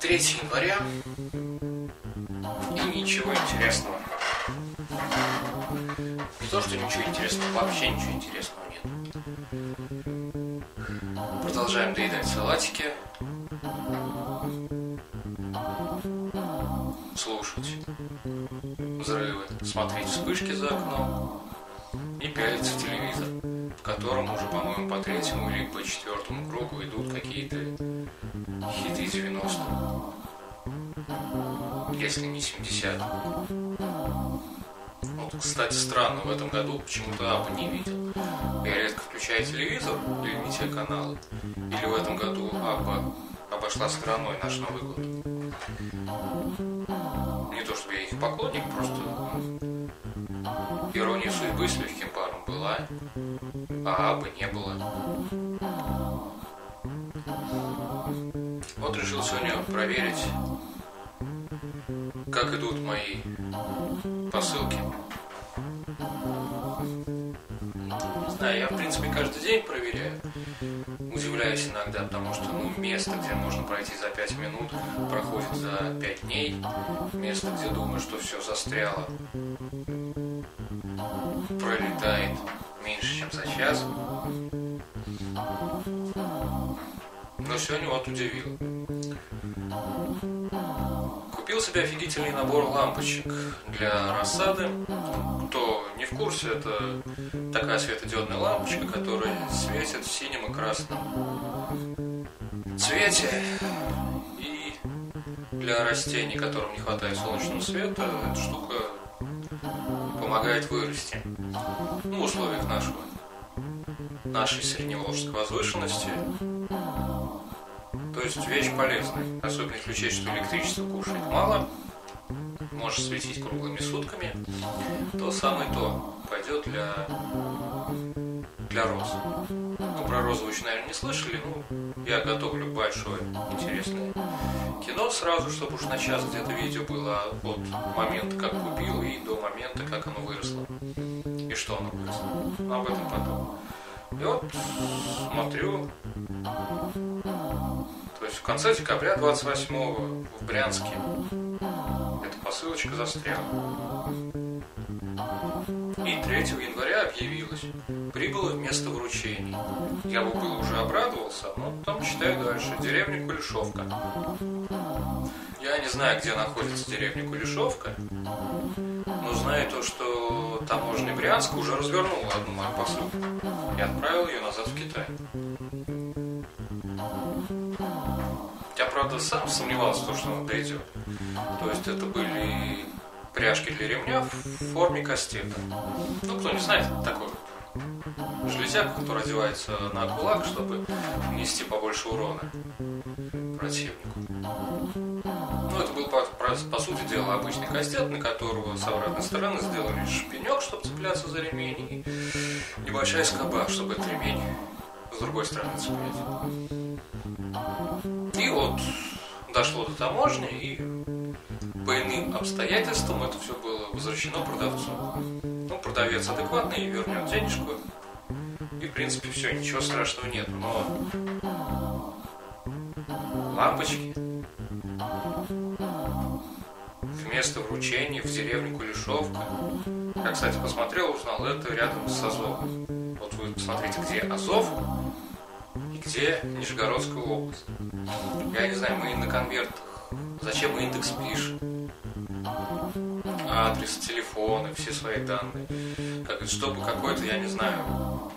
3 января и ничего интересного. Не то, что ничего интересного, вообще ничего интересного нет. Продолжаем доедать салатики. Слушать взрывы, смотреть вспышки за окном и пялиться в телевизор, в котором уже, по-моему, по третьему или по четвертому кругу идут какие-то хиты 90-х. Если не 70 Вот, кстати, странно, в этом году почему-то Аба не видел. Я редко включаю телевизор или не те каналы. Или в этом году Аба обошла стороной наш Новый год. Не то чтобы я их поклонник, просто ирония судьбы с легким паром была, а Абы не было. Вот решил сегодня проверить, как идут мои посылки. Знаю, я в принципе каждый день проверяю. Удивляюсь иногда, потому что ну, место, где можно пройти за 5 минут, проходит за 5 дней. Место, где думаю, что все застряло, пролетает меньше, чем за час. Но сегодня вот удивил. Купил себе офигительный набор лампочек для рассады. Кто не в курсе, это такая светодиодная лампочка, которая светит в синем и красном цвете. И для растений, которым не хватает солнечного света, эта штука помогает вырасти. В условиях нашего, нашей средневолжской возвышенности. То есть вещь полезная, особенно если учесть, что электричество кушает мало, можешь светить круглыми сутками, то самое то пойдет для, для роз. Ну, про еще, наверное, не слышали, ну, я готовлю большое интересное кино сразу, чтобы уж на час где-то видео было от момента, как купил, и до момента, как оно выросло. И что оно выросло. Но об этом потом. И вот смотрю, то есть в конце декабря 28 в Брянске эта посылочка застряла. И 3 января объявилась. Прибыло место вручения. Я бы был уже обрадовался, но там читаю дальше. Деревня Кулешовка. Я не знаю, где находится деревня Кулешовка, но знаю то, что таможня Брянска уже развернула одну мою посылку и отправил ее назад в Китай. Я, правда, сам сомневался, то, что он дойдет. То есть это были пряжки для ремня в форме кастета. Ну, кто не знает, такой железяк, который одевается на кулак, чтобы нести побольше урона противнику. Ну, это был, по, по сути дела, обычный кастет, на которого с обратной стороны сделали шпинек, чтобы цепляться за ремень, и небольшая скоба, чтобы этот ремень с другой стороны цеплять. И вот дошло до таможни, и по иным обстоятельствам это все было возвращено продавцу. Ну, продавец адекватный и вернет денежку. И, в принципе, все, ничего страшного нет. Но лампочки вместо вручения в деревню Кулешовка. Я, кстати, посмотрел, узнал, это рядом с Азовом. Вот вы посмотрите, где Азов, где Нижегородская область. Я не знаю, мы на конвертах. Зачем индекс пишем? Адрес, телефоны, все свои данные. Как, чтобы какой-то, я не знаю,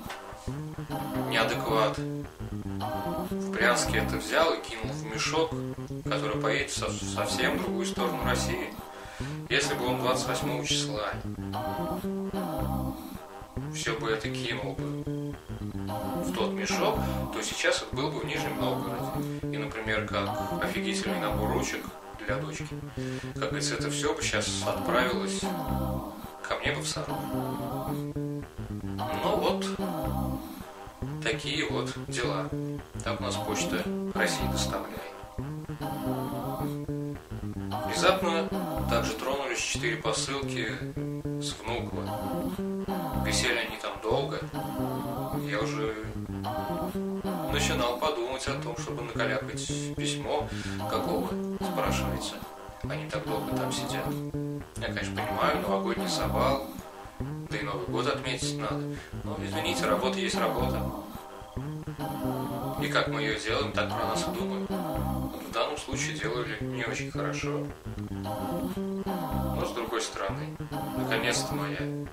неадекват в Брянске это взял и кинул в мешок, который поедет в совсем другую сторону России. Если бы он 28 числа все бы это кинул бы в тот мешок, то сейчас это был бы в Нижнем Новгороде. И, например, как офигительный набор ручек для дочки. Как говорится, это все бы сейчас отправилось ко мне бы в Саров. Ну вот, такие вот дела. Так у нас почта России доставляет. Внезапно также тронулись четыре посылки с Внуково. Висели они там долго. Я уже начинал подумать о том, чтобы накалякать письмо, какого, спрашивается. Они так долго там сидят. Я, конечно, понимаю, новогодний совал, да и Новый год отметить надо. Но, извините, работа есть работа. И как мы ее делаем, так про нас и думают. в данном случае делали не очень хорошо. Но с другой стороны, наконец-то моя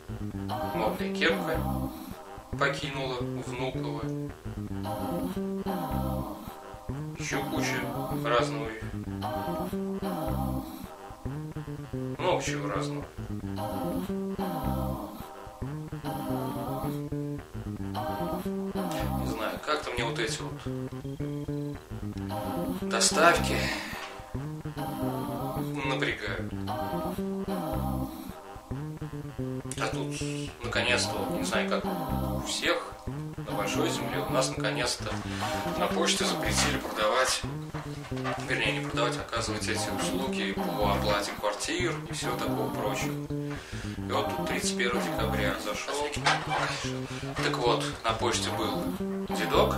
модная кепка покинула Внуково. Еще куча разного, много чего разного. Не знаю, как-то мне вот эти вот доставки напрягают. Наконец-то, не знаю, как у всех на большой земле, у нас наконец-то на почте запретили продавать, вернее, не продавать, а оказывать эти услуги по оплате квартир и всего такого прочего. И вот тут 31 декабря зашел. Так вот, на почте был дедок,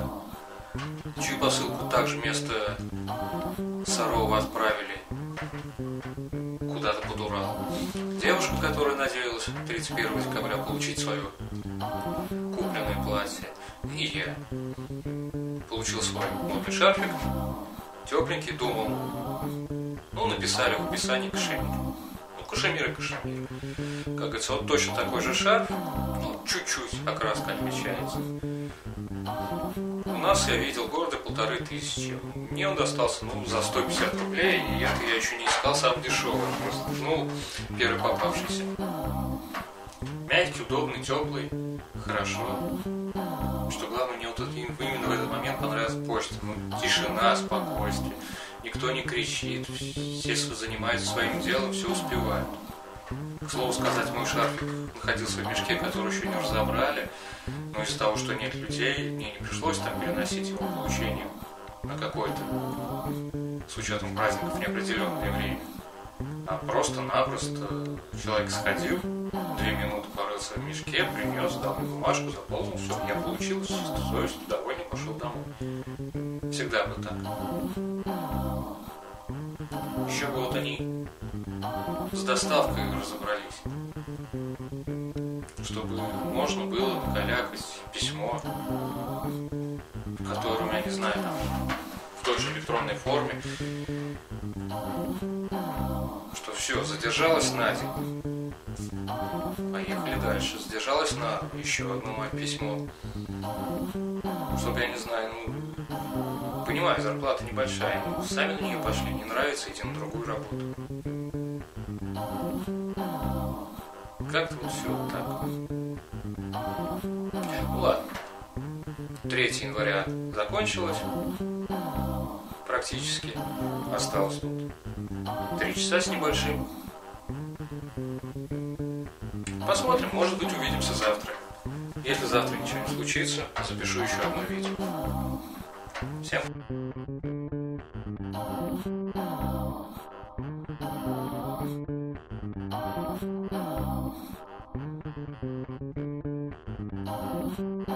чью посылку также вместо Сарова отправили куда-то под Урал. Девушка, которая надеялась 31 декабря получить свое купленное платье. И я получил свой модный шарфик, тепленький, думал, ну, написали в описании кашемир. Ну, кашемир и кашемир. Как говорится, вот точно такой же шарф, ну, чуть-чуть окраска отличается. У нас я видел города полторы тысячи. Мне он достался, ну, за 150 рублей, и я, я еще не искал сам дешевый, просто, ну, первый попавшийся. Мягкий, удобный, теплый, хорошо. Что главное, мне вот именно в этот момент понравилась почта. Ну, тишина, спокойствие. Никто не кричит, все занимаются своим делом, все успевают. К слову сказать, мой шарфик находился в мешке, который еще не разобрали. Из-за того, что нет людей, мне не пришлось там переносить его получение на какой-то, с учетом праздников, неопределенное время. А просто-напросто человек сходил, две минуты порылся в мешке, принес, дал мне бумажку, заполнил, все, я получил, с чистой совестью, довольный, пошел домой. Всегда бы так. Еще вот они с доставкой разобрались. Чтобы можно было накалякать письмо, в котором, я не знаю, там, в той же электронной форме, что все, задержалось на день. Поехали дальше. Задержалось на еще одно мое письмо. Чтобы, я не знаю, ну, понимаю, зарплата небольшая, но сами на нее пошли, не нравится, идти на другую работу. Как-то вот все вот так. Ну ладно. 3 января закончилось практически. Осталось тут три часа с небольшим. Посмотрим, может быть увидимся завтра. Если завтра ничего не случится, запишу еще одно видео. Всем. Oh.